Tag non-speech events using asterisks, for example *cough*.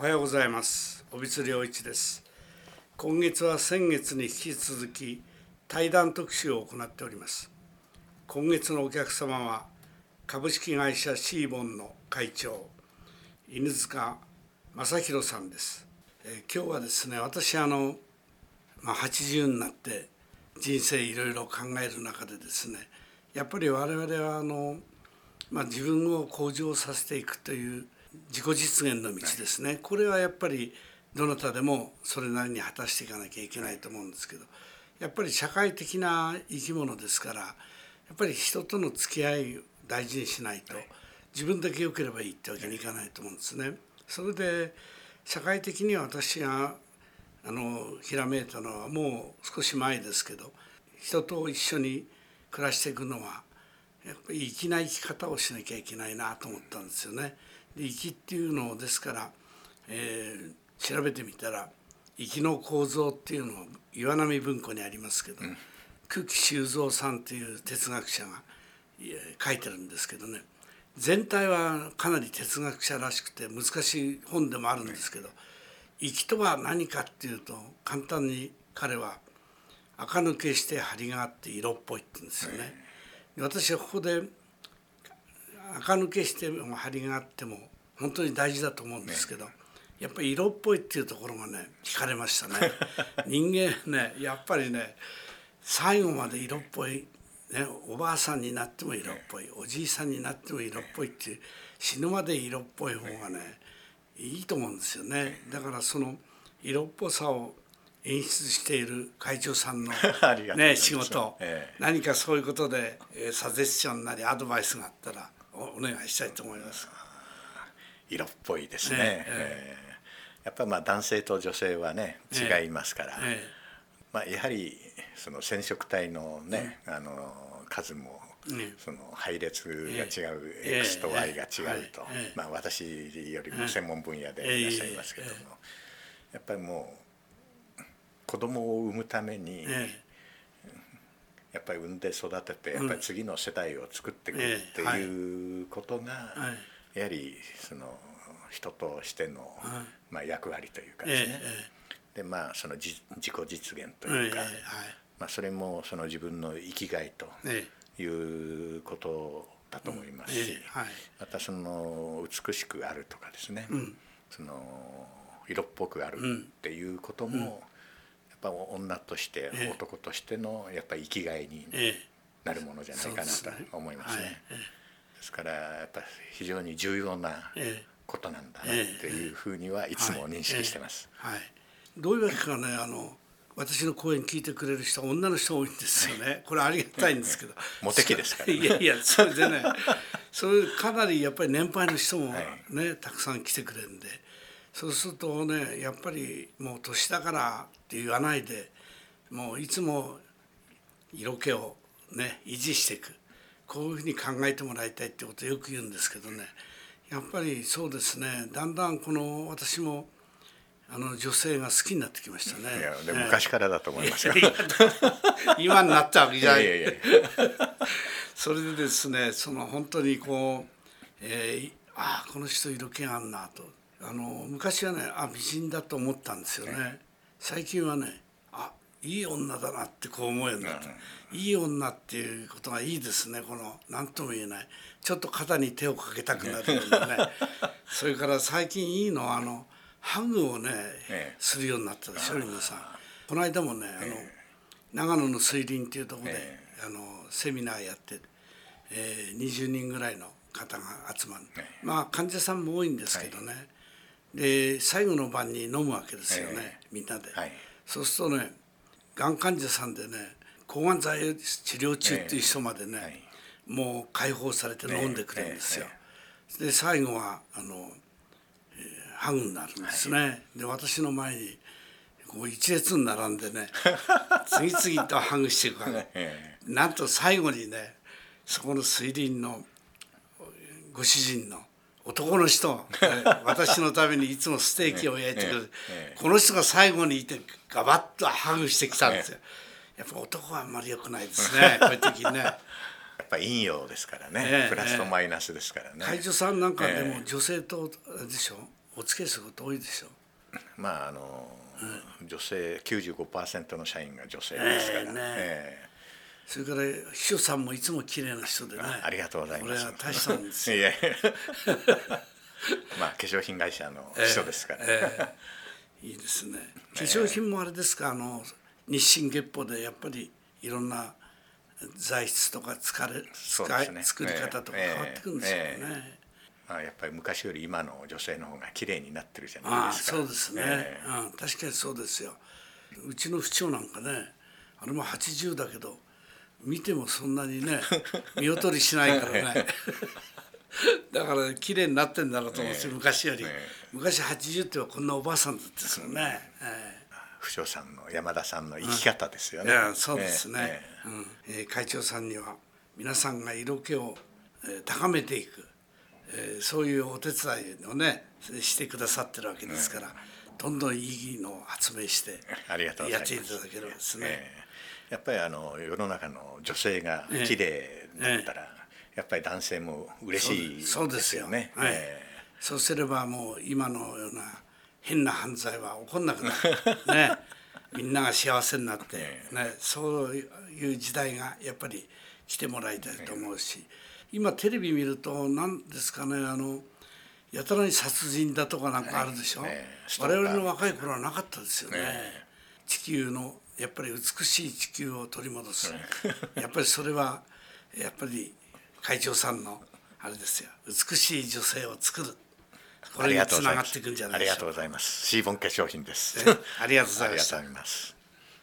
おはようございます。尾光良一です。今月は先月に引き続き対談特集を行っております。今月のお客様は株式会社シーボンの会長犬塚正弘さんです、えー、今日はですね私あの、まあ、80になって人生いろいろ考える中でですねやっぱり我々はあの、まあ、自分を向上させていくという自己実現の道ですね、これはやっぱりどなたでもそれなりに果たしていかなきゃいけないと思うんですけどやっぱり社会的な生き物ですからやっぱり人との付き合いを大事にしないと自分だけ良ければいいってわけにいかないと思うんですね。それで社会的には私があのひらめいたのはもう少し前ですけど人と一緒に暮らしていくのはやっぱり粋な生き方をしなきゃいけないなと思ったんですよね。で粋っていうのをですから、えー、調べてみたら粋の構造っていうのを岩波文庫にありますけど、うん、久喜修造さんっていう哲学者が書いてるんですけどね。全体はかなり哲学者らしくて難しい本でもあるんですけど粋とは何かっていうと簡単に彼は垢抜けして張りがあって色っぽいって言うんですよね。私はここで垢抜けしても張りがあっても本当に大事だと思うんですけど、やっぱり色っぽいっていうところがね惹かれましたね。*laughs* 人間ねやっぱりね最後まで色っぽい、ね、おばあさんになっても色っぽいおじいさんになっても色っぽいっていう死ぬまで色っぽい方がねいいと思うんですよね。だからその色っぽさを演出している会長さんの、*laughs* ね、仕事、ええ、何かそういうことで、えー、サジェスションなりアドバイスがあったらお願いしたいと思います。色っぽいですね。ええやっぱりまあ男性と女性はね違いますから、まあ、やはりその染色体のね、あの数もその配列が違う X と Y が違うと、まあ、私よりも専門分野でいらっしゃいますけども、やっぱりもう子供を産むために、やっぱり産んで育ててやっぱり次の世代を作っていくっていうことが、やはりその人としての、まあ、役割というかですね、でまあその自己実現というか、まあ、それもその自分の生きがいということだと思いますし、またその美しくあるとかですね、その色っぽくあるっていうことも、ぱ女として男としてのやっぱり生きがいになるものじゃないかなと思いますね。ですからやっぱり非常に重要なことなんだなっていうふうにはいつも認識してます。はい、どういうわけかねあの私の講演聞いてくれる人女の人多いんですよね。これありがたいんですけど。*laughs* モテ期ですから、ね、いやいやそれでね、*laughs* それかなりやっぱり年配の人もね、はい、たくさん来てくれるんで、そうするとねやっぱりもう年だからって言わないで、もういつも色気をね維持していく。こういうふうに考えてもらいたいってことをよく言うんですけどねやっぱりそうですねだんだんこの私もあの女性が好きになってきましたね。いやでも昔からだと思いますよ。今になったわけじゃない。それでですねその本当にこう、えー、ああこの人色気あんなとあの昔はねあ美人だと思ったんですよね。最近はねあいい女だなってこう思えるんうん、いい女っていうことがいいですね。この何とも言えない。ちょっと肩に手をかけたくなるようなね。*laughs* それから最近いいのはあのハグをね、ええ、するようになったでしょ皆さん。この間もねあの、え、長野の水林っていうところで、あのセミナーやって、えー、20人ぐらいの方が集まる、まあ患者さんも多いんですけどね、で最後の晩に飲むわけですよね、みんなで、はい、そうするとねがん患者さんでね抗がん剤治療中っていう人までね、はい、もう解放されて飲んでくれるんですよ。で最後はあの、えー、ハグになるんですね。はい、で私の前にこう一列に並んでね *laughs* 次々とハグしていくわけ。なんと最後にねそこの水林のご主人の男の人私のためにいつもステーキを焼いてくれる、この人が最後にいてガバッとハグしてきたんですよ。やっぱ男はあんまり良くないですねこういう時ね。*laughs* やっぱ陰陽ですからね、プラスとマイナスですからね。会長さんなんかでも女性とでしょ？お付き合いすること多いでしょ？まああの、うん、女性95%の社員が女性ですから、えー、ね、えーそれから秘書さんもいつも綺麗な人でね。ありがとうございます。俺は大したんですよ。いえ *laughs* まあ化粧品会社の秘書ですから、えー、いいですね。*laughs* 化粧品もあれですか？あの日進月歩でやっぱりいろんな材質とか疲れ、ね、作り方とか変わってくるんですよね、えまあ、やっぱり昔より今の女性の方が綺麗になってるじゃないですか。そうですね、えー、うん、確かにそうですよ。うちの府長なんかねあれも80だけど見てもそんなにね見劣りしないからね。だから綺麗になってんだろうと思って、昔より、昔80ってはこんなおばあさんだったですよね、えー、不詳さんの山田さんの生き方ですよね、うん、そうですね、えー、うん。えー、会長さんには皆さんが色気を、えー、高めていく、えー、そういうお手伝いをねしてくださってるわけですから、どんどんいいのを発明してやっていただければですね、やっぱりあの世の中の女性が綺麗だったら、やっぱり男性も嬉しいですよね。そうはい、そうすればもう今のような変な犯罪は起こんなくなる、*laughs* ね、みんなが幸せになって、ね、そういう時代がやっぱり来てもらいたいと思うし。今テレビ見ると何ですかねあのやたらに殺人だとかなんかあるでしょ、ね、我々の若い頃はなかったですよね。ね。地球のやっぱり美しい地球を取り戻す。*laughs* やっぱりそれはやっぱり会長さんのあれですよ。美しい女性を作る。これにつながっていくんじゃないでしょうか。ありがとうございます。シーボン化粧品です。ありがとうございます